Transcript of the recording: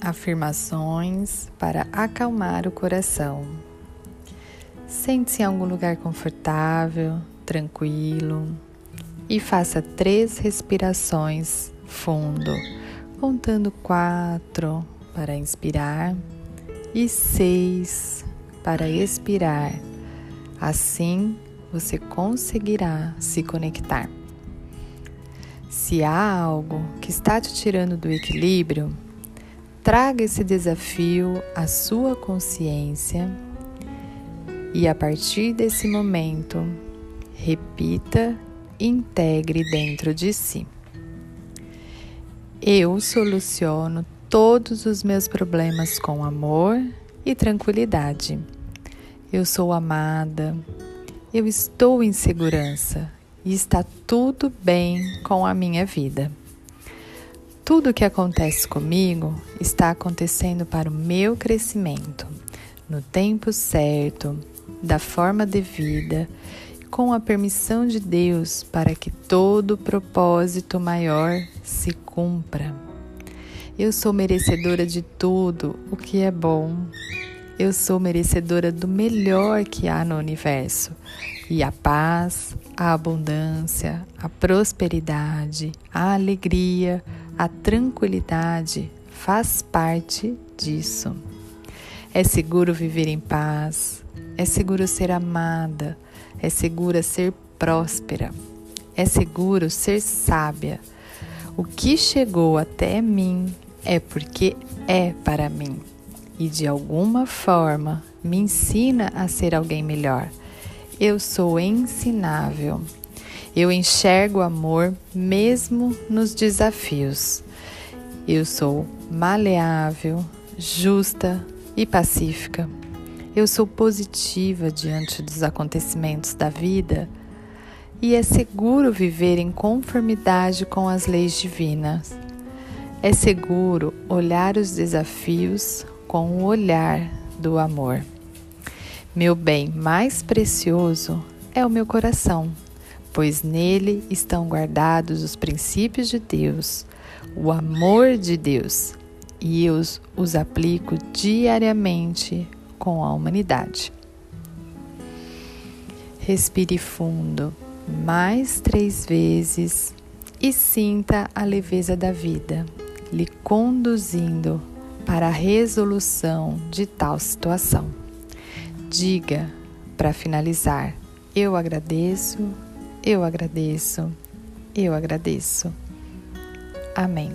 Afirmações para acalmar o coração. Sente-se em algum lugar confortável, tranquilo e faça três respirações fundo, contando quatro para inspirar e seis para expirar. Assim você conseguirá se conectar. Se há algo que está te tirando do equilíbrio, Traga esse desafio à sua consciência e a partir desse momento, repita e integre dentro de si. Eu soluciono todos os meus problemas com amor e tranquilidade. Eu sou amada, eu estou em segurança e está tudo bem com a minha vida. Tudo o que acontece comigo está acontecendo para o meu crescimento, no tempo certo, da forma devida, com a permissão de Deus para que todo propósito maior se cumpra. Eu sou merecedora de tudo o que é bom. Eu sou merecedora do melhor que há no universo. E a paz, a abundância, a prosperidade, a alegria, a tranquilidade faz parte disso. É seguro viver em paz, é seguro ser amada, é seguro ser próspera, é seguro ser sábia. O que chegou até mim é porque é para mim e de alguma forma me ensina a ser alguém melhor. Eu sou ensinável. Eu enxergo amor mesmo nos desafios. Eu sou maleável, justa e pacífica. Eu sou positiva diante dos acontecimentos da vida e é seguro viver em conformidade com as leis divinas. É seguro olhar os desafios com o olhar do amor. Meu bem mais precioso é o meu coração pois nele estão guardados os princípios de Deus, o amor de Deus, e eu os aplico diariamente com a humanidade. Respire fundo mais três vezes e sinta a leveza da vida lhe conduzindo para a resolução de tal situação. Diga, para finalizar, eu agradeço eu agradeço, eu agradeço. Amém.